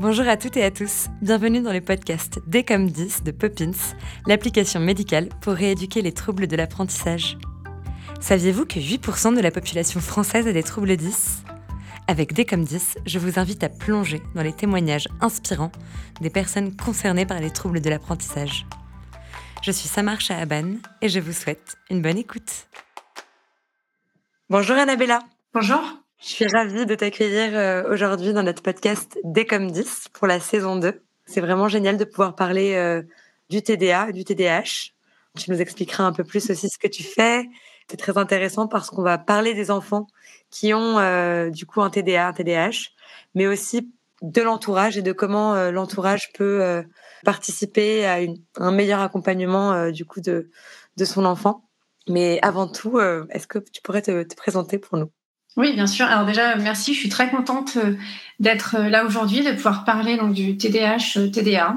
Bonjour à toutes et à tous, bienvenue dans le podcast D comme 10 de Poppins, l'application médicale pour rééduquer les troubles de l'apprentissage. Saviez-vous que 8% de la population française a des troubles 10 Avec D comme 10, je vous invite à plonger dans les témoignages inspirants des personnes concernées par les troubles de l'apprentissage. Je suis Samar Shahaban et je vous souhaite une bonne écoute. Bonjour Annabella. Bonjour. Je suis ravie de t'accueillir euh, aujourd'hui dans notre podcast D comme 10 pour la saison 2. C'est vraiment génial de pouvoir parler euh, du TDA, du TDAH. Tu nous expliqueras un peu plus aussi ce que tu fais. C'est très intéressant parce qu'on va parler des enfants qui ont euh, du coup un TDA, un TDAH, mais aussi de l'entourage et de comment l'entourage peut participer à un meilleur accompagnement du coup de, de son enfant. Mais avant tout, est-ce que tu pourrais te présenter pour nous? Oui, bien sûr. Alors déjà, merci. Je suis très contente euh, d'être euh, là aujourd'hui, de pouvoir parler donc du TDAH, euh, TDA.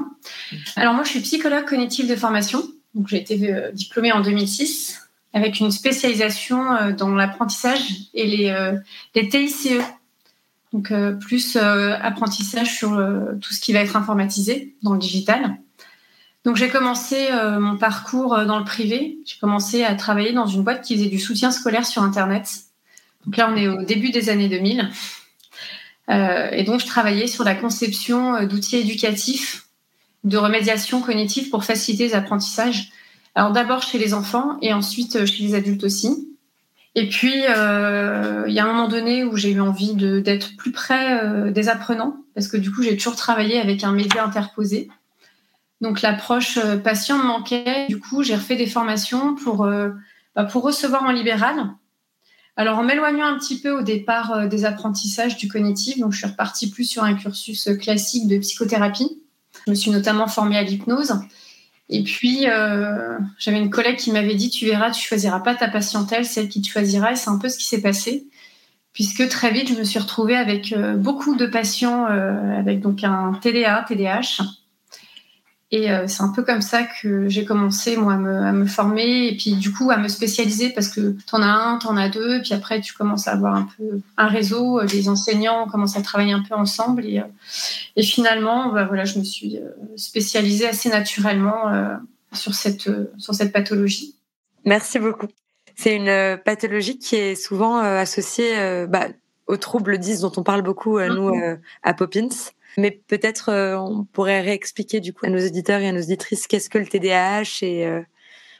Alors moi, je suis psychologue cognitive de formation. Donc j'ai été diplômée en 2006 avec une spécialisation dans l'apprentissage et les, les TICE. Donc plus apprentissage sur tout ce qui va être informatisé dans le digital. Donc j'ai commencé mon parcours dans le privé. J'ai commencé à travailler dans une boîte qui faisait du soutien scolaire sur Internet. Donc là, on est au début des années 2000. Euh, et donc, je travaillais sur la conception euh, d'outils éducatifs de remédiation cognitive pour faciliter les apprentissages. Alors d'abord chez les enfants et ensuite euh, chez les adultes aussi. Et puis, il y a un moment donné où j'ai eu envie d'être plus près des apprenants, parce que du coup, j'ai toujours travaillé avec un média interposé. Donc l'approche patient me manquait. Du coup, j'ai refait des formations pour, bah, pour recevoir en libéral, alors, en m'éloignant un petit peu au départ euh, des apprentissages du cognitif, donc je suis repartie plus sur un cursus classique de psychothérapie. Je me suis notamment formée à l'hypnose. Et puis, euh, j'avais une collègue qui m'avait dit, tu verras, tu choisiras pas ta patientèle, celle qui te choisira. Et c'est un peu ce qui s'est passé, puisque très vite, je me suis retrouvée avec euh, beaucoup de patients avec donc un TDA, TDAH, et euh, c'est un peu comme ça que j'ai commencé, moi, à me, former et puis, du coup, à me spécialiser parce que tu en as un, tu en as deux, puis après, tu commences à avoir un peu un réseau. Euh, les enseignants commencent à travailler un peu ensemble. Et, euh, finalement, bah, voilà, je me suis spécialisée assez naturellement sur, cette, sur cette pathologie. Merci beaucoup. C'est une pathologie qui est souvent associée bah, aux troubles 10 dont on parle beaucoup, nous, mm-hmm. à Poppins. Mais peut-être euh, on pourrait réexpliquer du coup à nos auditeurs et à nos auditrices qu'est-ce que le TDAH et euh,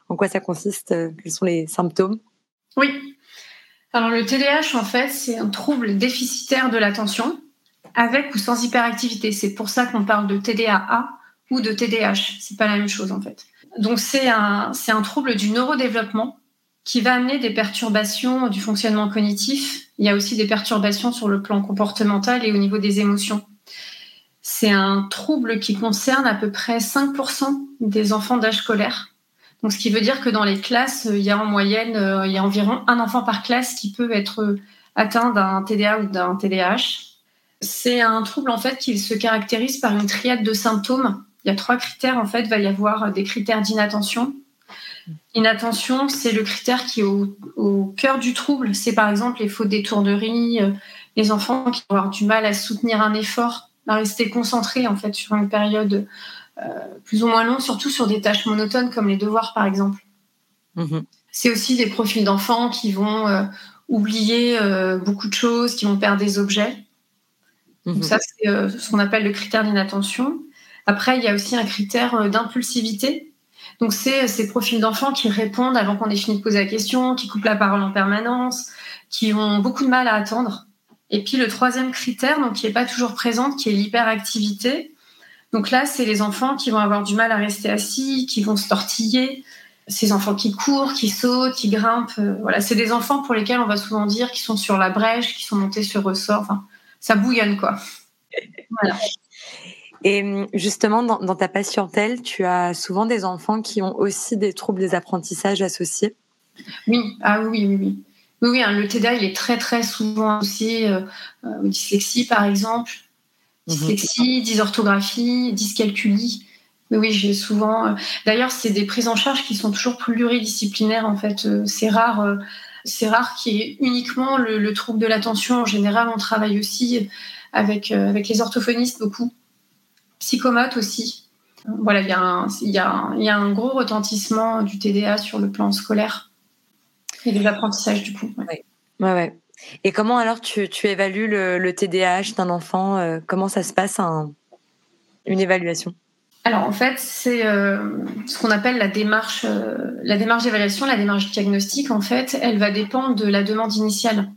en quoi ça consiste, euh, quels sont les symptômes? Oui. Alors le TDAH en fait c'est un trouble déficitaire de l'attention avec ou sans hyperactivité. C'est pour ça qu'on parle de TDAA ou de TDAH. C'est pas la même chose en fait. Donc c'est un, c'est un trouble du neurodéveloppement qui va amener des perturbations du fonctionnement cognitif. Il y a aussi des perturbations sur le plan comportemental et au niveau des émotions. C'est un trouble qui concerne à peu près 5% des enfants d'âge scolaire. Ce qui veut dire que dans les classes, il y a en moyenne, euh, il y a environ un enfant par classe qui peut être atteint d'un TDA ou d'un TDAH. C'est un trouble en fait qui se caractérise par une triade de symptômes. Il y a trois critères en fait. Il va y avoir des critères d'inattention. Inattention, c'est le critère qui est au, cœur du trouble. C'est par exemple les fautes d'étourderie, euh, les enfants qui vont avoir du mal à soutenir un effort à rester concentré en fait sur une période euh, plus ou moins longue, surtout sur des tâches monotones comme les devoirs par exemple. Mhm. C'est aussi des profils d'enfants qui vont euh, oublier euh, beaucoup de choses, qui vont perdre des objets. Donc mhm. ça, c'est ce qu'on appelle le critère d'inattention. Après, il y a aussi un critère d'impulsivité. Donc, c'est ces profils d'enfants qui répondent avant qu'on ait fini de poser la question, qui coupent la parole en permanence, qui ont beaucoup de mal à attendre. Et puis le troisième critère, donc qui n'est pas toujours présent, qui est l'hyperactivité. Donc là, c'est les enfants qui vont avoir du mal à rester assis, qui vont se tortiller. Ces enfants qui courent, qui sautent, qui grimpent. Euh, voilà, c'est des enfants pour lesquels on va souvent dire qu'ils sont sur la brèche, qui sont montés sur ressort. Enfin, ça bouillonne quoi. Voilà. Et hum, justement, dans, dans, ta patientèle, tu as souvent des enfants qui ont aussi des troubles des apprentissages associés? Oui, ah oui, oui, oui. Oui, hein, le TDA, il est très, très souvent associé euh, euh, aux dyslexie, par exemple. Mhm. Dyslexie, dysorthographie, dyscalculie. Oui, oui, j'ai souvent. Euh, d'ailleurs, c'est des prises en charge qui sont toujours pluridisciplinaires, en fait. c'est rare. c'est rare qu'il y ait uniquement le, trouble de l'attention. En général, on travaille aussi avec, avec les orthophonistes beaucoup psychomote aussi. Voilà, il y, a un, il, y a il y a un gros retentissement du TDA sur le plan scolaire et de l'apprentissage du coup. Ouais. ouais, ouais. Et comment alors tu, tu évalues le, le TDAH d'un enfant euh, Comment ça se passe un, une évaluation? Alors en fait, c'est euh, ce qu'on appelle la démarche, euh, la démarche d'évaluation, la démarche diagnostique. En fait, elle va dépendre de la demande initiale.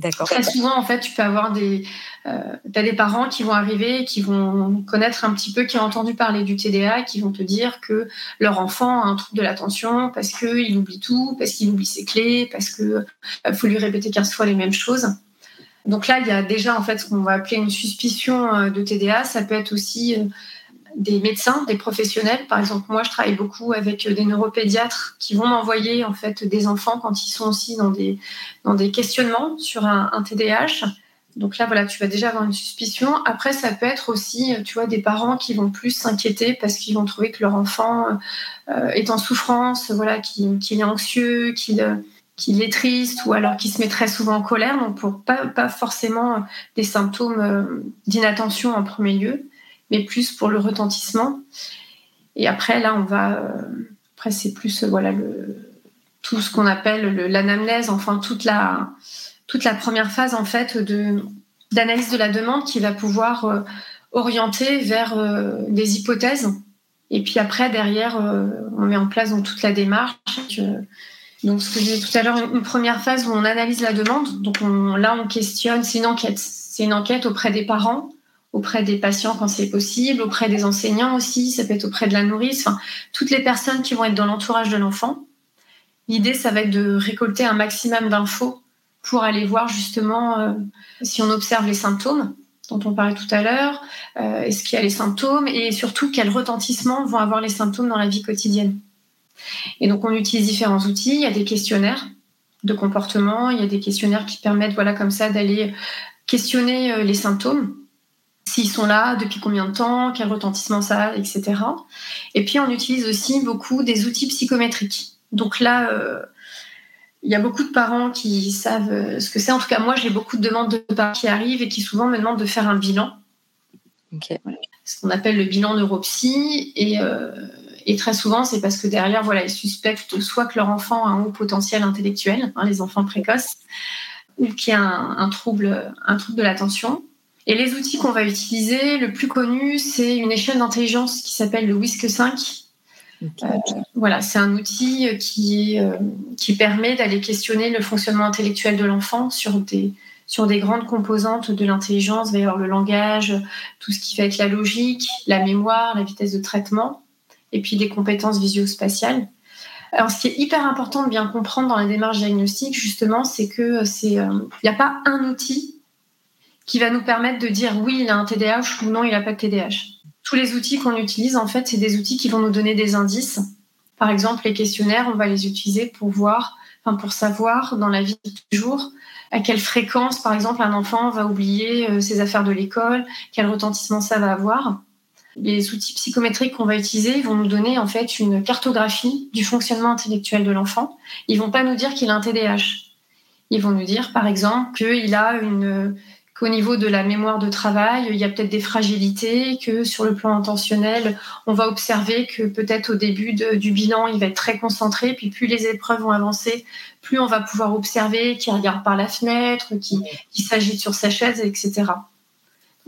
Très souvent, en fait, tu peux avoir des, euh, as des parents qui vont arriver, qui vont connaître un petit peu, qui ont entendu parler du TDA, qui vont te dire que leur enfant a un trouble de l'attention parce qu'il oublie tout, parce qu'il oublie ses clés, parce que euh, faut lui répéter 15 fois les mêmes choses. Donc là, il y a déjà en fait ce qu'on va appeler une suspicion euh, de TDA. Ça peut être aussi des médecins, des professionnels. Par exemple, moi, je travaille beaucoup avec des neuropédiatres qui vont m'envoyer en fait des enfants quand ils sont aussi dans des dans des questionnements sur un, TDAH. Donc là, voilà, tu vas déjà avoir une suspicion. Après, ça peut être aussi, tu vois, des parents qui vont plus s'inquiéter parce qu'ils vont trouver que leur enfant euh, est en souffrance, voilà, qu'il est anxieux, qu'il est triste ou alors qu'il se met très souvent en colère. Donc, pour pas, pas forcément des symptômes euh, d'inattention en premier lieu plus pour le retentissement. Et après, là, on va. Euh, après, c'est plus euh, voilà tout ce qu'on appelle l'anamnèse, enfin toute la toute la première phase en fait d'analyse de la demande qui va pouvoir euh, orienter vers des hypothèses. Et puis après, derrière, on met en place donc toute la démarche. donc, ce que j'ai tout à l'heure, une première phase où on analyse la demande. Donc on, là, on questionne. C'est une enquête. C'est une enquête auprès des parents auprès des patients quand c'est possible, auprès des enseignants aussi, ça peut être auprès de la nourrice, toutes les personnes qui vont être dans l'entourage de l'enfant. L'idée, ça va être de récolter un maximum d'infos pour aller voir justement euh, si on observe les symptômes dont on parlait tout à l'heure, euh, est-ce qu'il y a les symptômes et surtout quels retentissements vont avoir les symptômes dans la vie quotidienne. Et donc on utilise différents outils, il y a des questionnaires de comportement, il y a des questionnaires qui permettent voilà comme ça d'aller questionner euh, les symptômes s'ils sont là, depuis combien de temps, quel retentissement ça a, etc. Et puis on utilise aussi beaucoup des outils psychométriques. Donc là, euh, il y a beaucoup de parents qui savent euh, ce que c'est. En tout cas, moi, j'ai beaucoup de demandes de parents qui arrivent et qui souvent me demandent de faire un bilan. Ce qu'on appelle le bilan neuropsy. Et, euh, et très souvent, c'est parce que derrière, voilà, ils suspectent soit que leur enfant a un haut potentiel intellectuel, hein, les enfants précoces, ou qu'il y a un, trouble, un trouble de l'attention. Et les outils qu'on va utiliser, le plus connu, c'est une échelle d'intelligence qui s'appelle le WISC 5. Euh, voilà, c'est un outil qui, euh, qui permet d'aller questionner le fonctionnement intellectuel de l'enfant sur des, sur des grandes composantes de l'intelligence. Il va y avoir le langage, tout ce qui va être la logique, la mémoire, la vitesse de traitement, et puis les compétences visio-spatiales. Alors, ce qui est hyper important de bien comprendre dans la démarche diagnostique, justement, c'est que c'est, euh, il n'y a pas un outil qui va nous permettre de dire oui, il a un TDAH ou non, il n'a pas de TDAH. Tous les outils qu'on utilise, en fait, c'est des outils qui vont nous donner des indices. Par exemple, les questionnaires, on va les utiliser pour voir, enfin, pour savoir dans la vie de tous les jours à quelle fréquence, par exemple, un enfant va oublier euh, ses affaires de l'école, quel retentissement ça va avoir. Les outils psychométriques qu'on va utiliser vont nous donner en fait une cartographie du fonctionnement intellectuel de l'enfant. Ils vont pas nous dire qu'il a un TDAH. Ils vont nous dire, par exemple, qu'il a une qu'au niveau de la mémoire de travail, il y a peut-être des fragilités, que sur le plan intentionnel, on va observer que peut-être au début du bilan, il va être très concentré, puis plus les épreuves vont avancer, plus on va pouvoir observer qu'il regarde par la fenêtre, qu'il s'agite sur sa chaise, etc.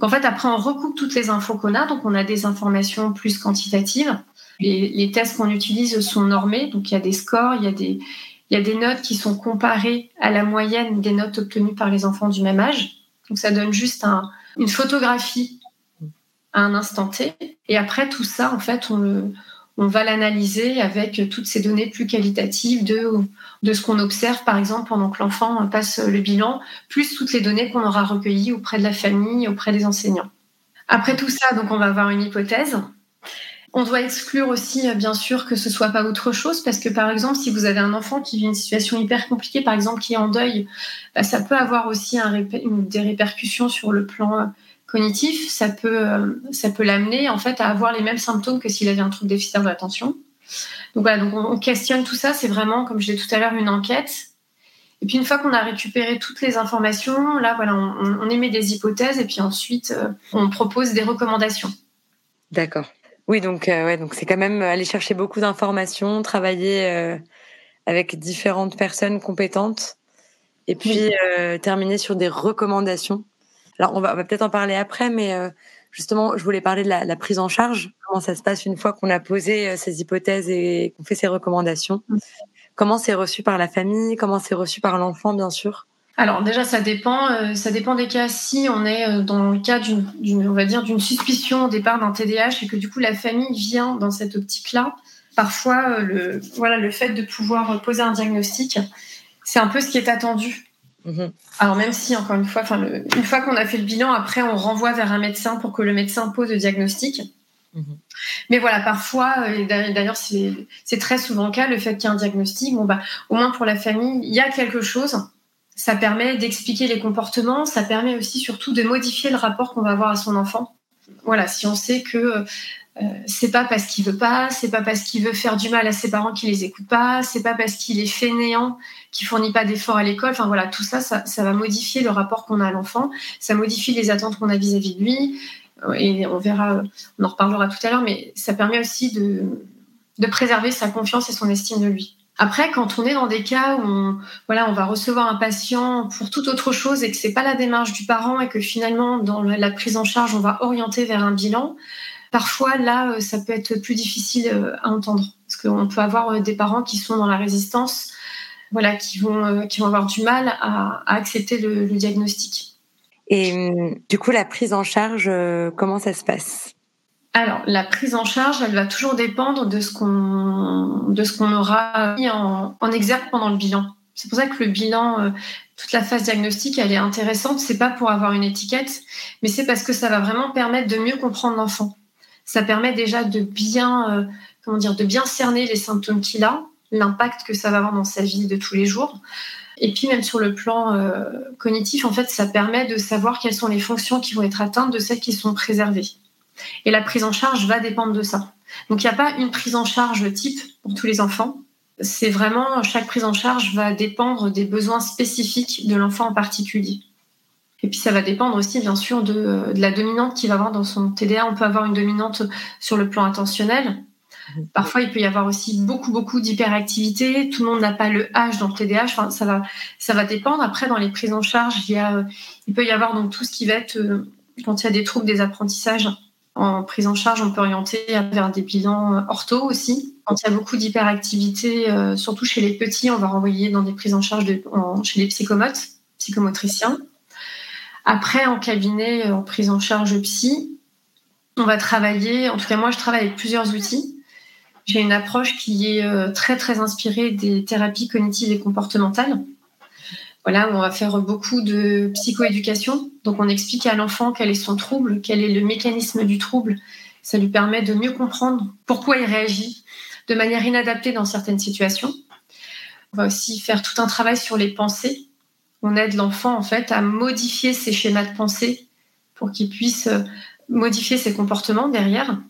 En fait, après, on recoupe toutes les infos qu'on a, donc on a des informations plus quantitatives. Les, tests qu'on utilise sont normés, donc il y a des scores, il y a des notes qui sont comparées à la moyenne des notes obtenues par les enfants du même âge. Donc ça donne juste une photographie à un instant T. Et après tout ça, en fait, on, va l'analyser avec toutes ces données plus qualitatives de, ce qu'on observe, par exemple, pendant que l'enfant passe le bilan, plus toutes les données qu'on aura recueillies auprès de la famille, auprès des enseignants. Après tout ça, donc on va avoir une hypothèse on doit exclure aussi, euh, bien sûr, que ce soit pas autre chose, parce que par exemple, si vous avez un enfant qui vit une situation hyper compliquée, par exemple, qui est en deuil, bah, ça peut avoir aussi des répercussions sur le plan euh, cognitif. Ça peut, euh, ça peut l'amener en fait à avoir les mêmes symptômes que s'il avait un trouble déficitaire de l'attention. Donc voilà, donc on, questionne tout ça. C'est vraiment, comme je l'ai tout à l'heure, une enquête. Et puis une fois qu'on a récupéré toutes les informations, là voilà, on, émet des hypothèses et puis ensuite on propose des recommandations. D'accord. Oui, donc ouais, donc c'est quand même aller chercher beaucoup d'informations, travailler avec différentes personnes compétentes, et puis terminer sur des recommandations. Alors on va, va peut-être en parler après, mais justement, je voulais parler de la, la, prise en charge. Comment ça se passe une fois qu'on a posé ces hypothèses et qu'on fait ces recommandations? Mmh. Comment c'est reçu par la famille? Comment c'est reçu par l'enfant, bien sûr? Alors déjà, ça dépend. Euh, ça dépend des cas. Si on est euh, dans le cas d'une, on va dire, d'une suspicion au départ d'un TDAH et que du coup la famille vient dans cette optique-là, parfois euh, le, voilà, le fait de pouvoir poser un diagnostic, c'est un peu ce qui est attendu. Mhm. Alors même si, encore une fois, enfin, une fois qu'on a fait le bilan, après on renvoie vers un médecin pour que le médecin pose le diagnostic. Mhm. Mais voilà, parfois, et d'ailleurs c'est très souvent le cas, le fait qu'il y ait un diagnostic, bon bah, au moins pour la famille, il y a quelque chose ça permet d'expliquer les comportements, ça permet aussi surtout de modifier le rapport qu'on va avoir à son enfant. Voilà, si on sait que euh, c'est pas parce qu'il veut pas, c'est pas parce qu'il veut faire du mal à ses parents qu'il les écoute pas, c'est pas parce qu'il est fainéant qu'il fournit pas d'efforts à l'école. Enfin voilà, tout ça, ça, va modifier le rapport qu'on a à l'enfant, ça modifie les attentes qu'on a vis-à-vis de lui. Et on verra, on en reparlera tout à l'heure, mais ça permet aussi de préserver sa confiance et son estime de lui. Après, quand on est dans des cas où on, va recevoir un patient pour toute autre chose et que c'est pas la démarche du parent et que finalement, dans la prise en charge, on va orienter vers un bilan, parfois là, euh, ça peut être plus difficile euh, à entendre parce qu'on peut avoir euh, des parents qui sont dans la résistance, voilà, qui vont, avoir du mal à, accepter le, le, diagnostic. Et hum, du coup, la prise en charge, comment ça se passe? Alors, la prise en charge, elle va toujours dépendre de ce qu'on aura mis en, en, exergue pendant le bilan. C'est pour ça que le bilan, euh, toute la phase diagnostique, elle est intéressante. C'est pas pour avoir une étiquette, mais c'est parce que ça va vraiment permettre de mieux comprendre l'enfant. Ça permet déjà de bien, euh, comment dire, de bien cerner les symptômes qu'il a, l'impact que ça va avoir dans sa vie de tous les jours. Et puis même sur le plan euh, cognitif, en fait, ça permet de savoir quelles sont les fonctions qui vont être atteintes de celles qui sont préservées. Et la prise en charge va dépendre de ça. Donc il n'y a pas une prise en charge type pour tous les enfants. C'est vraiment chaque prise en charge va dépendre des besoins spécifiques de l'enfant en particulier. Et puis ça va dépendre aussi bien sûr de, la dominante qu'il va avoir dans son TDA. On peut avoir une dominante sur le plan attentionnel. Parfois, il peut y avoir aussi beaucoup, beaucoup d'hyperactivité. Tout le monde n'a pas le H dans le TDAH. Enfin, ça va, ça va dépendre. Après, dans les prises en charge, il, y a, il peut y avoir donc tout ce qui va être euh, quand il y a des troubles des apprentissages en prise en charge, on peut orienter vers des bilans ortho aussi. Quand il y a beaucoup d'hyperactivité, euh, surtout chez les petits, on va renvoyer dans des prises en charge chez les psychomotes, psychomotriciens. Après, en cabinet, en prise en charge psy, on va travailler, en tout cas moi je travaille avec plusieurs outils. J'ai une approche qui est euh, très très inspirée des thérapies cognitives et comportementales. Voilà, on va faire beaucoup de psychoéducation. Donc, on explique à l'enfant quel est son trouble, quel est le mécanisme du trouble. Ça lui permet de mieux comprendre pourquoi il réagit de manière inadaptée dans certaines situations. On va aussi faire tout un travail sur les pensées. On aide l'enfant, en fait, à modifier ses schémas de pensée pour qu'il puisse euh, modifier ses comportements derrière.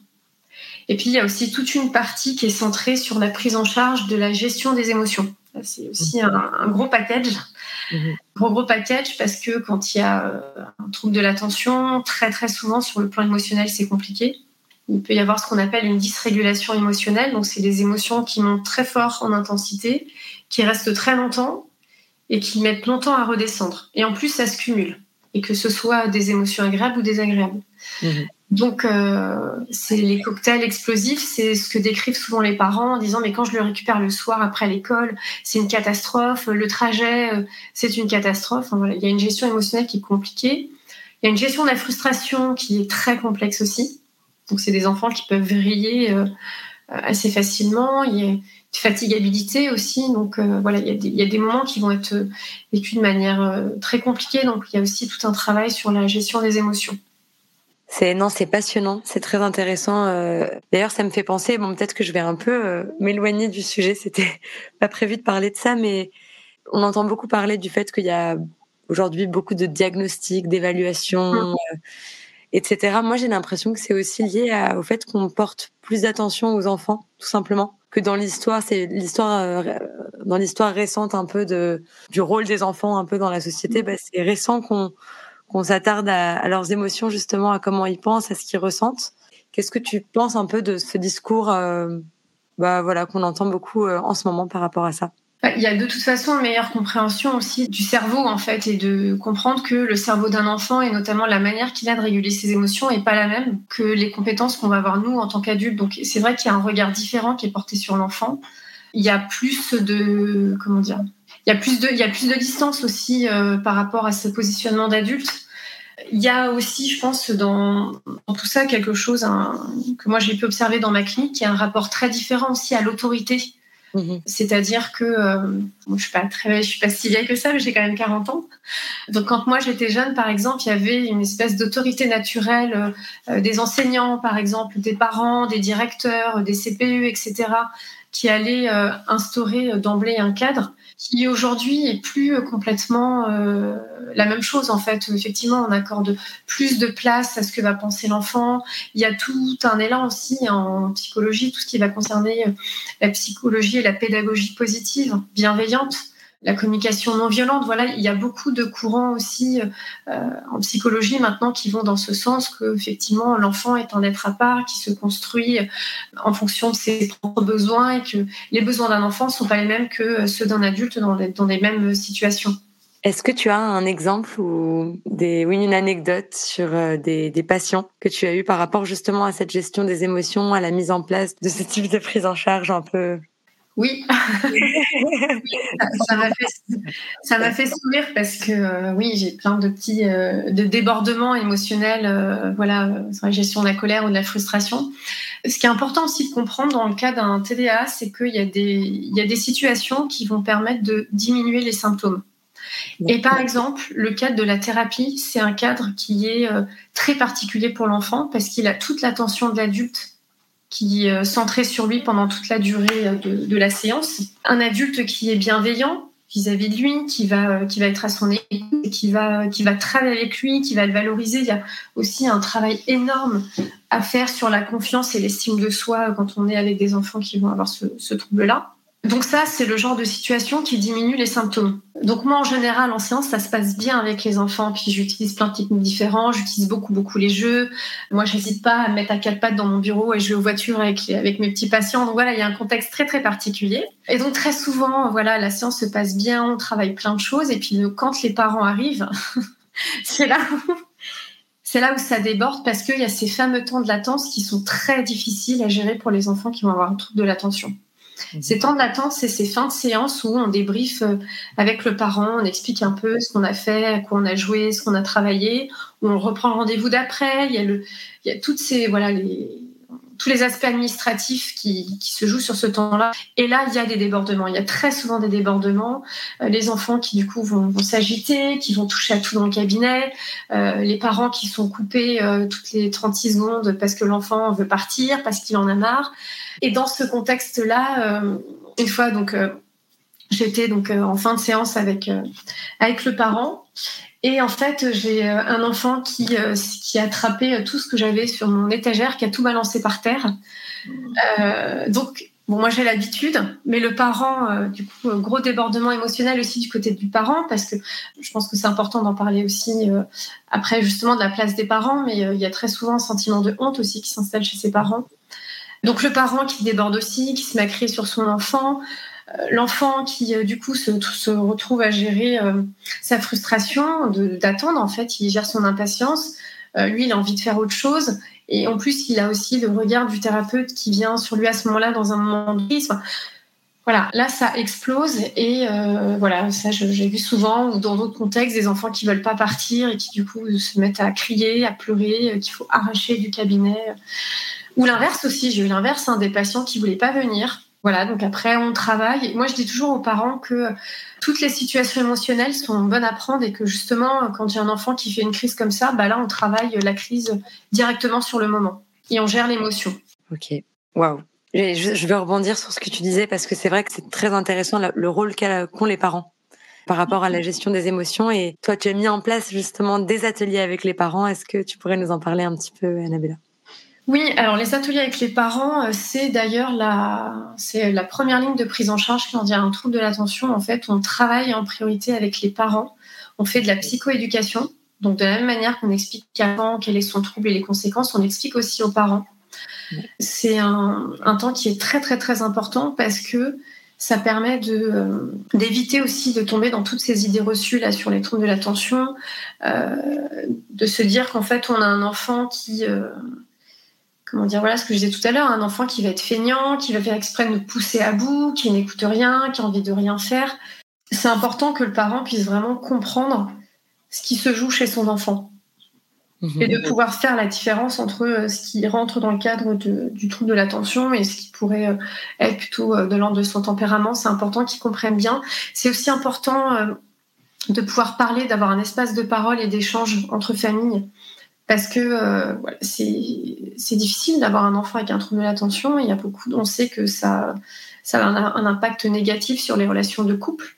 Et puis, il y a aussi toute une partie qui est centrée sur la prise en charge de la gestion des émotions. C'est aussi un, gros package. Gros gros package parce que quand il y a euh, un trouble de l'attention, très très souvent sur le plan émotionnel, c'est compliqué. Il peut y avoir ce qu'on appelle une dysrégulation émotionnelle. Donc, c'est des émotions qui montent très fort en intensité, qui restent très longtemps et qui mettent longtemps à redescendre. Et en plus, ça se cumule. Et que ce soit des émotions agréables ou désagréables. Mhm. Donc, euh, c'est les cocktails explosifs, c'est ce que décrivent souvent les parents en disant mais quand je le récupère le soir après l'école, c'est une catastrophe, le trajet, euh, c'est une catastrophe. Il y a une gestion émotionnelle qui est compliquée. Il y a une gestion de la frustration qui est très complexe aussi. Donc, c'est des enfants qui peuvent vriller euh, assez facilement. Il y a une fatigabilité aussi. Donc, voilà, il y, a des, il y, a des, moments qui vont être vécus de manière très compliquée. Donc, il y a aussi tout un travail sur la gestion des émotions. C'est non, c'est passionnant, c'est très intéressant. Euh. D'ailleurs, ça me fait penser, bon, peut-être que je vais un peu euh, m'éloigner du sujet. C'était pas prévu de parler de ça, mais on entend beaucoup parler du fait qu'il y a aujourd'hui beaucoup de diagnostics, d'évaluations, mmh. euh, etc. Moi, j'ai l'impression que c'est aussi lié au fait qu'on porte plus d'attention aux enfants, tout simplement, que dans l'histoire. C'est l'histoire dans l'histoire récente un peu de du rôle des enfants un peu dans la société. Mmh. Bah, c'est récent qu'on qu'on s'attarde à, leurs émotions justement, à comment ils pensent, à ce qu'ils ressentent. Qu'est-ce que tu penses un peu de ce discours bah, voilà, qu'on entend beaucoup en ce moment par rapport à ça? Bah, il y a de toute façon une meilleure compréhension aussi du cerveau en fait et de comprendre que le cerveau d'un enfant et notamment la manière qu'il a de réguler ses émotions est pas la même que les compétences qu'on va avoir nous en tant qu'adultes. Donc c'est vrai qu'il y a un regard différent qui est porté sur l'enfant. Il y a plus de comment dire? Il y a plus de il y a plus de distance aussi euh, par rapport à ce positionnement d'adulte. Il y a aussi, je pense, dans, dans tout ça quelque chose que moi j'ai pu observer dans ma clinique, qui est un rapport très différent aussi à l'autorité Mhm. C'est-à-dire que euh, je suis pas très, je suis pas si vieille que ça, mais j'ai quand même 40 ans. Donc quand moi j'étais jeune, par exemple, il y avait une espèce d'autorité naturelle euh, euh, des enseignants, par exemple, des parents, des directeurs, des CPE, etc., qui allaient instaurer d'emblée un cadre qui aujourd'hui est plus complètement euh, la même chose en fait. Effectivement, on accorde plus de place à ce que va penser l'enfant. Il y a tout un élan aussi en psychologie, tout ce qui va concerner la psychologie et la pédagogie positive, bienveillante la communication non violente. Voilà, il y a beaucoup de courants aussi euh, en psychologie maintenant qui vont dans ce sens que effectivement l'enfant est un être à part qui se construit en fonction de ses propres besoins et que les besoins d'un enfant sont pas les mêmes que ceux d'un adulte dans les, dans les mêmes situations. Est-ce que tu as un exemple ou des, une anecdote sur euh, des, des, patients que tu as eu par rapport justement à cette gestion des émotions, à la mise en place de ce type de prise en charge un peu oui, ça m'a fait, sourire parce que euh, oui, j'ai plein de petits euh, de débordements émotionnels, euh, voilà, sur la gestion de la colère ou de la frustration. Ce qui est important aussi de comprendre dans le cas d'un TDA, c'est qu'il y a des il y a des situations qui vont permettre de diminuer les symptômes. Et par exemple, le cadre de la thérapie, c'est un cadre qui est très particulier pour l'enfant parce qu'il a toute l'attention de l'adulte qui euh, centré sur lui pendant toute la durée euh, de, la séance. Un adulte qui est bienveillant vis-à-vis de lui, qui va, euh, qui va être à son écoute, qui va, qui va travailler avec lui, qui va le valoriser. Il y a aussi un travail énorme à faire sur la confiance et l'estime de soi quand on est avec des enfants qui vont avoir ce trouble-là. Donc ça, c'est le genre de situation qui diminue les symptômes. Donc moi, en général, en séance, ça se passe bien avec les enfants. Puis j'utilise plein de techniques différents. J'utilise beaucoup, beaucoup les jeux. Moi, je n'hésite pas à me mettre à quatre pattes dans mon bureau et je vais aux voitures avec, avec mes petits patients. Donc voilà, il y a un contexte très, très particulier. Et donc très souvent, voilà, la séance se passe bien, on travaille plein de choses. Et puis quand les parents arrivent, c'est là où c'est là où ça déborde parce qu'il y a ces fameux temps de latence qui sont très difficiles à gérer pour les enfants qui vont avoir un trouble de l'attention. Mhm. Ces temps d'attente, c'est ces fins de séance où on débriefe euh, avec le parent, on explique un peu ce qu'on a fait, à quoi on a joué, ce qu'on a travaillé, où on reprend le rendez-vous d'après. Il y a le, il y a toutes ces, voilà, les, tous les aspects administratifs qui, qui, se jouent sur ce temps-là. Et là, il y a des débordements. Il y a très souvent des débordements. Euh, les enfants qui, du coup, vont, s'agiter, qui vont toucher à tout dans le cabinet. Euh, les parents qui sont coupés euh, toutes les 36 secondes parce que l'enfant veut partir, parce qu'il en a marre. Et dans ce contexte-là, euh, une fois, donc, euh, j'étais donc en fin de séance avec, avec le parent. Et en fait, j'ai un enfant qui, qui a attrapé tout ce que j'avais sur mon étagère, qui a tout balancé par terre. donc, Bon, moi j'ai l'habitude, mais le parent, du coup, gros débordement émotionnel aussi du côté du parent, parce que je pense que c'est important d'en parler aussi après justement de la place des parents, mais il y a très souvent un sentiment de honte aussi qui s'installe chez ses parents. Donc le parent qui déborde aussi, qui se met sur son enfant, euh, l'enfant qui euh, du coup se, se, retrouve à gérer euh, sa frustration, d'attendre en fait, il gère son impatience. lui, il a envie de faire autre chose. Et en plus, il a aussi le regard du thérapeute qui vient sur lui à ce moment-là dans un moment de crise. voilà, là, ça explose et voilà, ça, j'ai vu souvent ou dans d'autres contextes des enfants qui veulent pas partir et qui du coup se mettent à crier, à pleurer, qu'il faut arracher du cabinet. Ou l'inverse aussi, j'ai eu l'inverse, hein, des patients qui voulaient pas venir. Voilà, donc après on travaille. Moi, je dis toujours aux parents que toutes les situations émotionnelles sont bonnes à prendre et que justement, quand il y a un enfant qui fait une crise comme ça, bah là, on travaille la crise directement sur le moment et on gère l'émotion. Ok, waouh. Je vais rebondir sur ce que tu disais parce que c'est vrai que c'est très intéressant le rôle qu'ont les parents par rapport à la gestion des émotions. Et toi, tu as mis en place justement des ateliers avec les parents. Est-ce que tu pourrais nous en parler un petit peu, Annabella? Oui, alors les ateliers avec les parents, euh, c'est d'ailleurs la, c'est la première ligne de prise en charge quand il y a un trouble de l'attention. En fait, on travaille en priorité avec les parents. On fait de la psychoéducation. Donc, de la même manière qu'on explique avant quel est son trouble et les conséquences, on explique aussi aux parents. C'est un, temps qui est très très très important parce que ça permet de euh, d'éviter aussi de tomber dans toutes ces idées reçues là sur les troubles de l'attention, euh, de se dire qu'en fait on a un enfant qui comment dire voilà ce que je disais tout à l'heure, un enfant qui va être feignant, qui va faire exprès de nous pousser à bout, qui n'écoute rien, qui a envie de rien faire. C'est important que le parent puisse vraiment comprendre ce qui se joue chez son enfant. Mhm. et de pouvoir faire la différence entre euh, ce qui rentre dans le cadre du trouble de l'attention et ce qui pourrait euh, être plutôt euh, de l'ordre de son tempérament. C'est important qu'ils comprennent bien. C'est aussi important de pouvoir parler, d'avoir un espace de parole et d'échange entre familles. Parce que c'est difficile d'avoir un enfant avec un trouble de l'attention. Il y a beaucoup, on sait que ça, ça a un, impact négatif sur les relations de couple.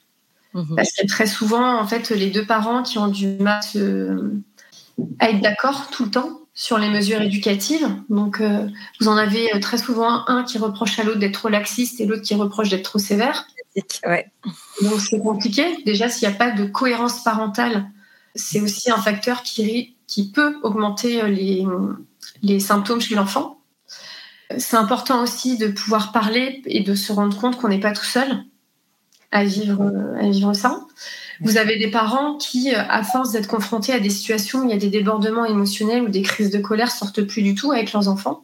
Mhm. Parce a très souvent, en fait, les deux parents qui ont du mal à être d'accord tout le temps sur les mesures éducatives. Donc, euh, vous en avez euh, très souvent un qui reproche à l'autre d'être trop laxiste et l'autre qui reproche d'être trop sévère. Ouais. Donc, c'est compliqué. Déjà, s'il n'y a pas de cohérence parentale, c'est aussi un facteur qui, qui peut augmenter euh, les, symptômes chez l'enfant. C'est important aussi de pouvoir parler et de se rendre compte qu'on n'est pas tout seul à vivre, vivre ça. Vous avez des parents qui, euh, à force d'être confrontés à des situations où il y a des débordements émotionnels ou des crises de colère, sortent plus du tout avec leurs enfants.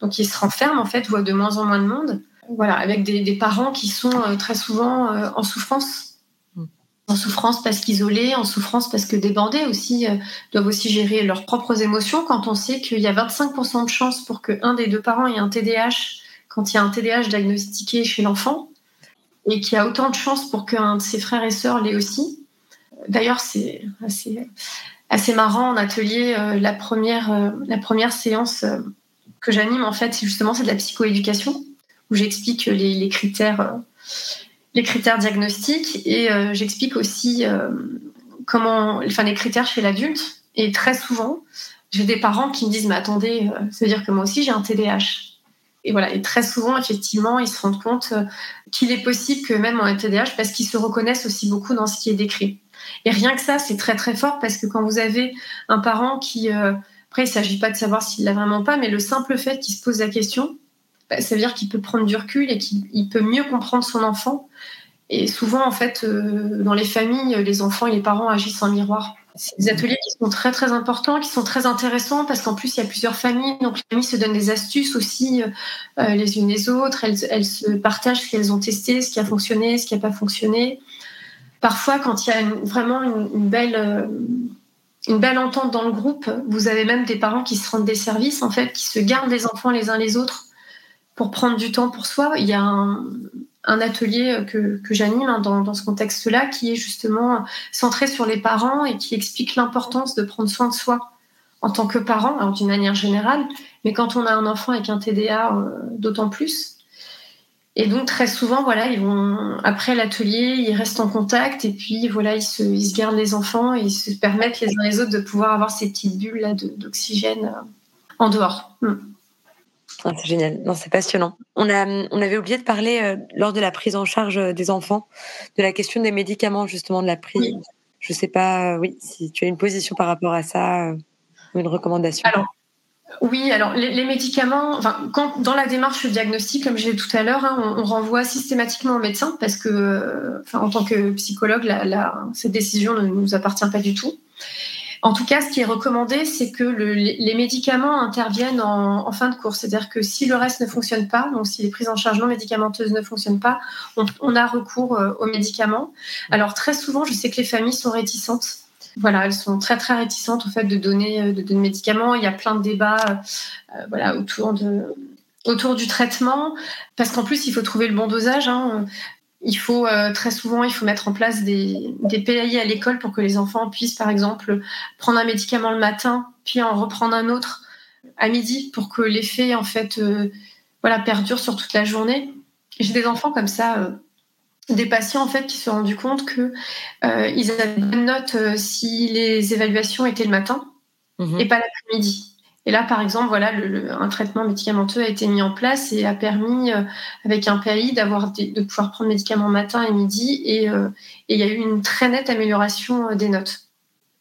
Donc ils se renferment en fait, voient de moins en moins de monde. Voilà, avec des, parents qui sont euh, très souvent euh, en souffrance. En souffrance parce qu'isolés, en souffrance parce que débordés aussi, doivent aussi gérer leurs propres émotions quand on sait qu'il y a 25% de chances pour qu'un des deux parents ait un TDAH quand il y a un TDAH diagnostiqué chez l'enfant et qui a autant de chances pour qu'un de ses frères et sœurs l'ait aussi. D'ailleurs, c'est assez, marrant en atelier. Euh, la, première, euh, la première séance euh, que j'anime, en fait, justement, c'est de la psychoéducation, où j'explique les, critères, les critères diagnostiques et j'explique aussi comment, enfin, les critères chez l'adulte. Et très souvent, j'ai des parents qui me disent Mais attendez, ça veut dire que moi aussi j'ai un TDAH. Et voilà, et très souvent, effectivement, ils se rendent compte euh, qu'il est possible que même en TDAH, parce qu'ils se reconnaissent aussi beaucoup dans ce qui est décrit. Et rien que ça, c'est très très fort parce que quand vous avez un parent qui, euh, après, il ne s'agit pas de savoir s'il l'a vraiment pas, mais le simple fait qu'il se pose la question, bah, ça veut dire qu'il peut prendre du recul et qu'il peut mieux comprendre son enfant. Et souvent, en fait, euh, dans les familles, les enfants et les parents agissent en miroir. C'est des ateliers qui sont très très importants, qui sont très intéressants parce qu'en plus il y a plusieurs familles, donc les familles se donnent des astuces aussi euh, les unes les autres. Elles, se partagent ce qu'elles ont testé, ce qui a fonctionné, ce qui n'a pas fonctionné. Parfois, quand il y a vraiment une, belle euh, une belle entente dans le groupe, vous avez même des parents qui se rendent des services en fait, qui se gardent les enfants les uns les autres pour prendre du temps pour soi. Il y a un, un atelier que, que j'anime hein, dans, ce contexte-là qui est justement centré sur les parents et qui explique l'importance de prendre soin de soi en tant que parent, d'une manière générale, mais quand on a un enfant avec un TDA, euh, d'autant plus. Et donc très souvent, voilà, ils vont après l'atelier, ils restent en contact et puis voilà, ils se, gardent les enfants et ils se permettent les uns les autres de pouvoir avoir ces petites bulles d'oxygène euh, en dehors. Hmm. Ah, c'est génial, non, c'est passionnant. On, a, on avait oublié de parler euh, lors de la prise en charge euh, des enfants de la question des médicaments, justement, de la prise. Je ne sais pas, euh, oui, si tu as une position par rapport à ça ou une recommandation. Alors, oui, alors les, médicaments, enfin, quand, dans la démarche diagnostic, comme j'ai dit tout à l'heure, hein, on, renvoie systématiquement au médecin parce que, enfin, en tant que psychologue, la, cette décision ne nous appartient pas du tout. En tout cas, ce qui est recommandé, c'est que les médicaments interviennent en, fin de course. C'est-à-dire que si le reste ne fonctionne pas, donc si les prises en charge non médicamenteuses ne fonctionnent pas, on, a recours euh, aux médicaments. Alors très souvent, je sais que les familles sont réticentes. Voilà, elles sont très très réticentes au fait de donner euh, de, médicaments. Il y a plein de débats, euh, voilà, autour de autour du traitement, parce qu'en plus, il faut trouver le bon dosage. Hein. Il faut euh, très souvent, il faut mettre en place des, des PAI à l'école pour que les enfants puissent, par exemple, prendre un médicament le matin, puis en reprendre un autre à midi, pour que l'effet en fait, euh, voilà, perdure sur toute la journée. J'ai des enfants comme ça, euh, des patients en fait qui se sont rendus compte que ils avaient une note si les évaluations étaient le matin mhm. et pas l'après-midi. Et là, par exemple, voilà, un traitement médicamenteux a été mis en place et a permis, euh, avec un PAI, d'avoir de pouvoir prendre médicaments matin et midi. Euh, et, il y a eu une très nette amélioration euh, des notes.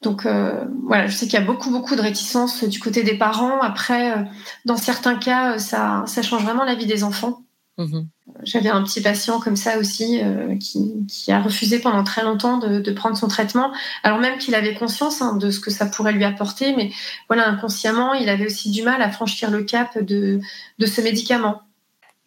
Donc voilà, je sais qu'il y a beaucoup beaucoup de réticence du côté des parents. Après, dans certains cas, ça, ça change vraiment la vie des enfants. Mmh J'avais un petit patient comme ça aussi qui, qui, a refusé pendant très longtemps de, de prendre son traitement, alors même qu'il avait conscience hein, de ce que ça pourrait lui apporter, mais voilà, inconsciemment, il avait aussi du mal à franchir le cap de, de ce médicament.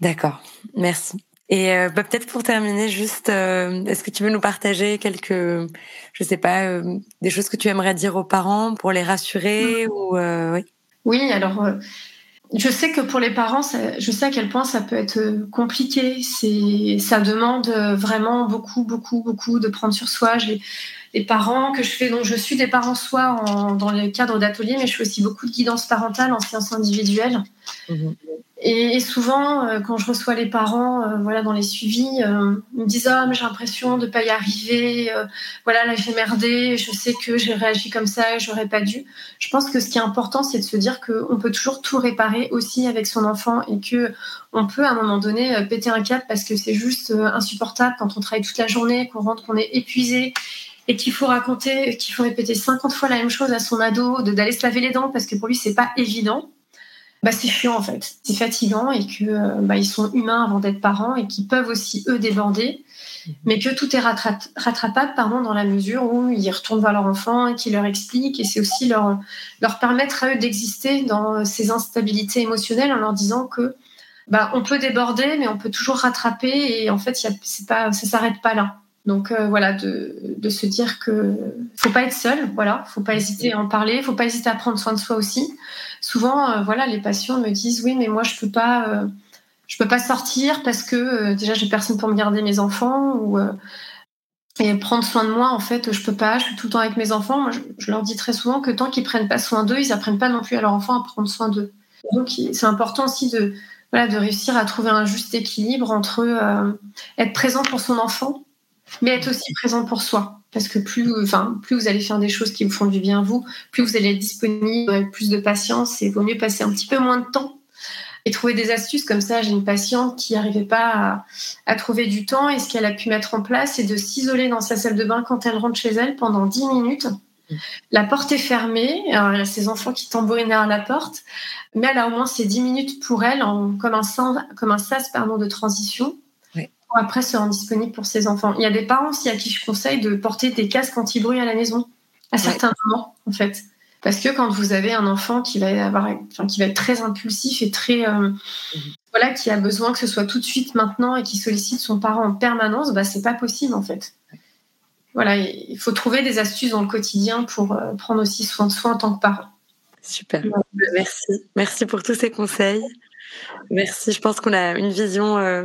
D'accord, merci. Et euh, bah, peut-être pour terminer, juste, euh, est-ce que tu veux nous partager quelques, je sais pas, euh, des choses que tu aimerais dire aux parents pour les rassurer mmh. ou oui? Oui, alors je sais que pour les parents, je sais à quel point ça peut être compliqué. C'est, ça demande vraiment beaucoup, beaucoup, beaucoup de prendre sur soi. Les parents que je fais, donc je suis des parents soit dans le cadre d'ateliers, mais je fais aussi beaucoup de guidance parentale en sciences individuelles. Mmh et, souvent, euh, quand je reçois les parents, euh, voilà, dans les suivis, euh, ils me disent ah mais j'ai l'impression de pas y arriver. voilà, là j'ai merdé. Je sais que j'ai réagi comme ça et j'aurais pas dû. Je pense que ce qui est important, c'est de se dire qu'on peut toujours tout réparer aussi avec son enfant et que on peut à un moment donné péter un cap parce que c'est juste insupportable quand on travaille toute la journée, qu'on rentre, qu'on est épuisé et qu'il faut raconter, qu'il faut répéter 50 fois la même chose à son ado, d'aller se laver les dents parce que pour lui c'est pas évident. Bah, c'est chiant en fait, c'est fatigant et que euh, bah, ils sont humains avant d'être parents et qu'ils peuvent aussi eux déborder, mais que tout est rattrapable pardon dans la mesure où ils retournent voir leur enfant et qu'ils leur expliquent. Et c'est aussi leur permettre à eux d'exister dans ces instabilités émotionnelles en leur disant que bah, on peut déborder mais on peut toujours rattraper. Et en fait pas ça s'arrête pas là. Donc euh, voilà, de, se dire que faut pas être seul, voilà, faut pas hésiter à en parler, faut pas hésiter à prendre soin de soi aussi. Souvent, euh, voilà, les patients me disent oui, mais moi je peux pas, euh, peux pas sortir parce que déjà j'ai personne pour me garder mes enfants ou et prendre soin de moi en fait, je peux pas, je suis tout le temps avec mes enfants. Je, leur dis très souvent que tant qu'ils prennent pas soin d'eux, ils apprennent pas non plus à leur enfant à prendre soin d'eux. Donc c'est important aussi de voilà de réussir à trouver un juste équilibre entre être présent pour son enfant mais être aussi présent pour soi. Parce que plus, enfin, plus vous allez faire des choses qui vous font du bien vous, plus vous allez être disponible, avec plus de patience et vaut mieux passer un petit peu moins de temps et trouver des astuces. Comme ça, j'ai une patiente qui n'arrivait pas à, trouver du temps et ce qu'elle a pu mettre en place, c'est de s'isoler dans sa salle de bain quand elle rentre chez elle pendant 10 minutes. La porte est fermée, alors elle a ses enfants qui tambourinent à la porte, mais elle a au moins ces 10 minutes pour elle en, comme, un, comme un sas de transition après se rendre disponible pour ses enfants. Il y a des parents aussi à qui je conseille de porter des casques anti-bruit à la maison, à certains moments, en fait. Parce que quand vous avez un enfant qui va avoir, enfin, qui va être très impulsif et très, euh, mhm. voilà, qui a besoin que ce soit tout de suite maintenant et qui sollicite son parent en permanence, bah c'est pas possible en fait. Voilà, il faut trouver des astuces dans le quotidien pour euh, prendre aussi soin de soi en tant que parent. Super, merci, merci pour tous ces conseils. Merci, je pense qu'on a une vision. Euh,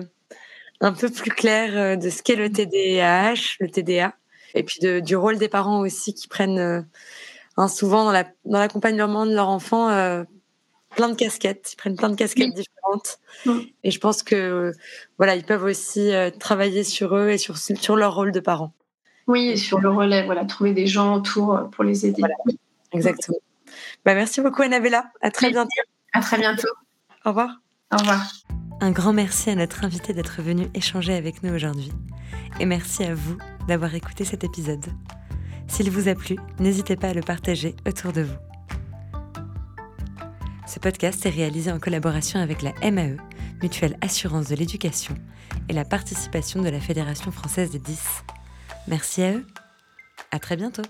un peu plus clair euh, de ce qu'est le TDAH, le TDA, et puis de, du rôle des parents aussi qui prennent euh, hein, souvent dans, la, dans l'accompagnement de leur enfant euh, plein de casquettes, ils prennent plein de casquettes différentes. Et je pense que voilà, ils peuvent aussi travailler sur eux et sur, sur leur rôle de parents. Oui, et sur le relais, voilà, trouver des gens autour pour les aider. Exactement. Bah, merci beaucoup Annabella. À très bientôt. À très bientôt. Au revoir. Au revoir. Un grand merci à notre invité d'être venu échanger avec nous aujourd'hui. Et merci à vous d'avoir écouté cet épisode. S'il vous a plu, n'hésitez pas à le partager autour de vous. Ce podcast est réalisé en collaboration avec la MAE, Mutuelle Assurance de l'Éducation, et la participation de la Fédération française des 10. Merci à eux. À très bientôt.